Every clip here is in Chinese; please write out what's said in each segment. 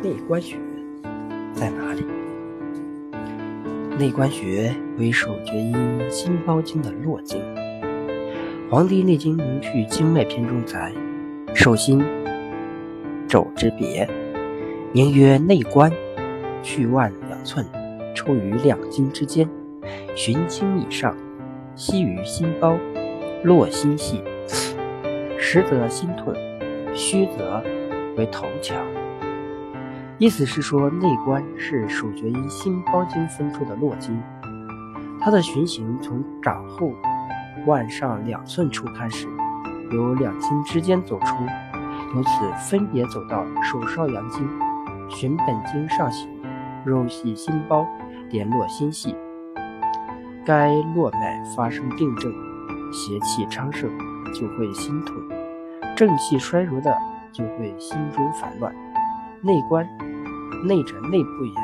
内关穴在哪里？内关穴为手厥阴心包经的络经，《黄帝内经·明趣经脉篇》中载：手心肘之别，名曰内关，去腕两寸，出于两筋之间，循经以上，息于心包，络心系。实则心痛，虚则为头强。意思是说，内关是手厥阴心包经分出的络经，它的循行从掌后腕上两寸处开始，由两筋之间走出，由此分别走到手少阳经，循本经上行，肉细心包，联络心系。该络脉发生病症，邪气昌盛，就会心痛；正气衰弱的，就会心中烦乱。内关。内者内部也，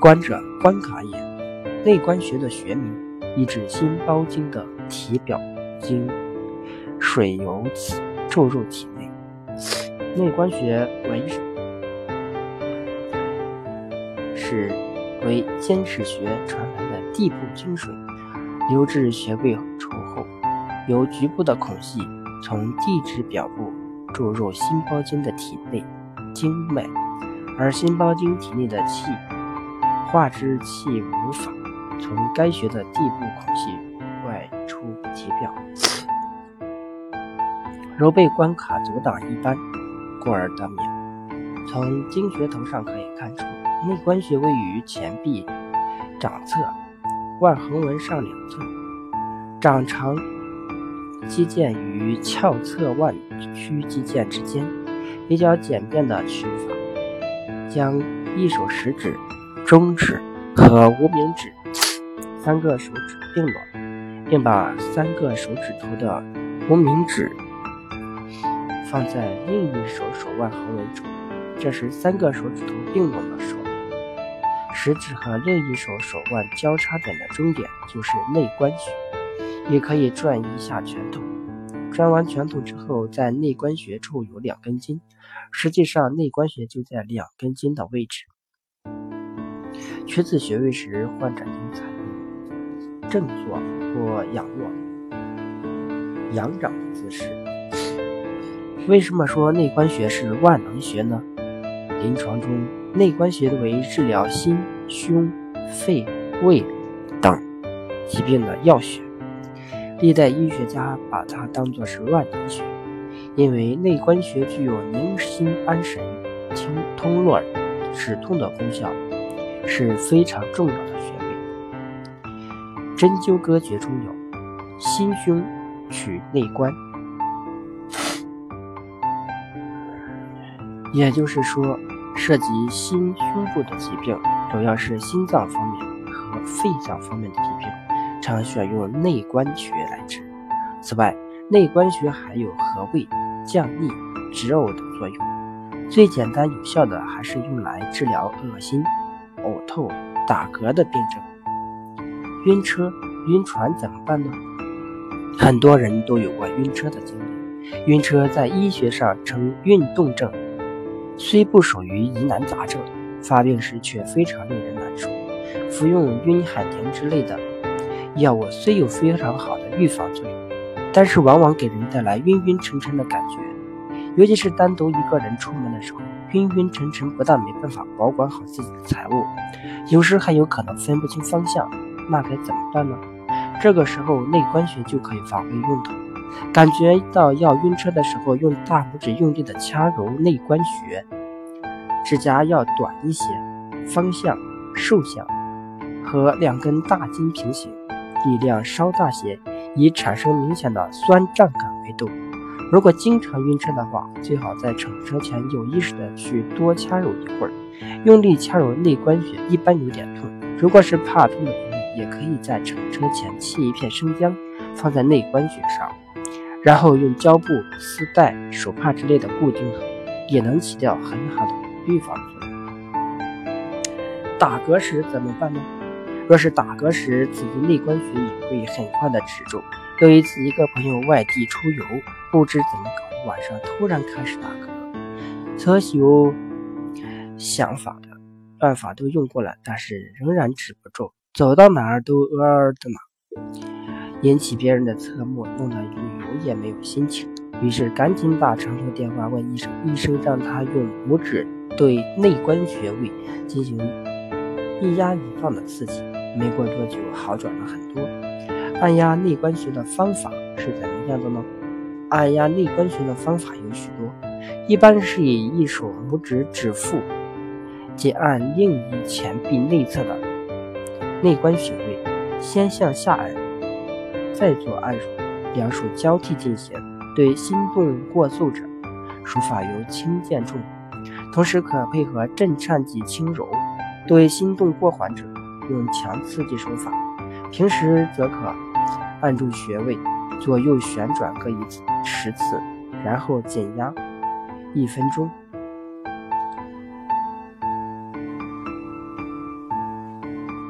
关者关卡也。内关穴的穴名，意指心包经的体表经，水由此注入体内。内关穴为是为间尺穴传来的地部经水，流至穴位处后，由局部的孔隙从地质表部注入心包经的体内经脉。而心包经体内的气化之气无法从该穴的地部孔隙外出体表，揉背关卡阻挡一般，故而得名。从经穴头上可以看出，内关穴位于前臂掌侧，腕横纹上两寸，掌长肌腱与翘侧腕屈肌腱之间，比较简便的取法。将一手食指、中指和无名指三个手指并拢，并把三个手指头的无名指放在另一手手腕横纹处。这时，三个手指头并拢的手食指和另一手手腕交叉点的中点就是内关穴。也可以转一下拳头，转完拳头之后，在内关穴处有两根筋。实际上，内关穴就在两根筋的位置。取此穴位时，患者应采用正坐或仰卧、仰掌姿势。为什么说内关穴是万能穴呢？临床中，内关穴为治疗心、胸、肺、胃等疾病的要穴。历代医学家把它当作是万能穴。因为内关穴具有宁心安神、清通络、止痛的功效，是非常重要的穴位。针灸歌诀中有“心胸取内关”，也就是说，涉及心胸部的疾病，主要是心脏方面和肺脏方面的疾病，常选用内关穴来治。此外，内关穴还有和胃。降逆、止呕的作用，最简单有效的还是用来治疗恶心、呕吐、打嗝的病症。晕车、晕船怎么办呢？很多人都有过晕车的经历。晕车在医学上称运动症，虽不属于疑难杂症，发病时却非常令人难受。服用晕海宁之类的药物虽有非常好的预防作用。但是往往给人带来晕晕沉沉的感觉，尤其是单独一个人出门的时候，晕晕沉沉，不但没办法保管好自己的财物，有时还有可能分不清方向，那该怎么办呢？这个时候内关穴就可以发挥用途。感觉到要晕车的时候，用大拇指用力的掐揉内关穴，指甲要短一些，方向竖向，和两根大筋平行，力量稍大些。以产生明显的酸胀感为度。如果经常晕车的话，最好在乘车前有意识的去多掐揉一会儿，用力掐揉内关穴，一般有点痛。如果是怕痛的朋友，也可以在乘车前切一片生姜放在内关穴上，然后用胶布、丝带、手帕之类的固定好，也能起到很好的预防作用。打嗝时怎么办呢？若是打嗝时，此地内关穴也会很快的止住。有一次，一个朋友外地出游，不知怎么搞，晚上突然开始打嗝，侧休想法的办法都用过了，但是仍然止不住，走到哪儿都呃呃的嘛，引起别人的侧目，弄得旅游也没有心情。于是赶紧打长途电话问医生，医生让他用拇指对内关穴位进行一压一放的刺激，没过多久好转了很多。按压内关穴的方法是怎么样的呢？按压内关穴的方法有许多，一般是以一手拇指指腹，即按另一前臂内侧的内关穴位，先向下按，再做按揉，两手交替进行。对心动过速者，手法由轻渐重，同时可配合震颤及轻揉；对心动过缓者，用强刺激手法。平时则可按住穴位，左右旋转各一次十次，然后减压一分钟。